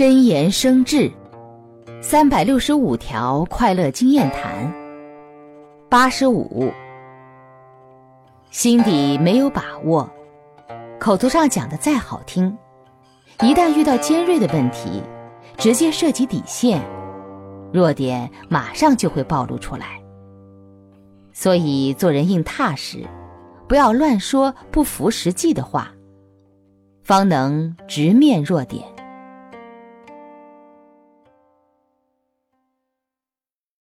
真言生智三百六十五条快乐经验谈八十五。心底没有把握口头上讲的再好听一旦遇到尖锐的问题直接涉及底线弱点马上就会暴露出来。所以做人应踏实不要乱说不符实际的话方能直面弱点。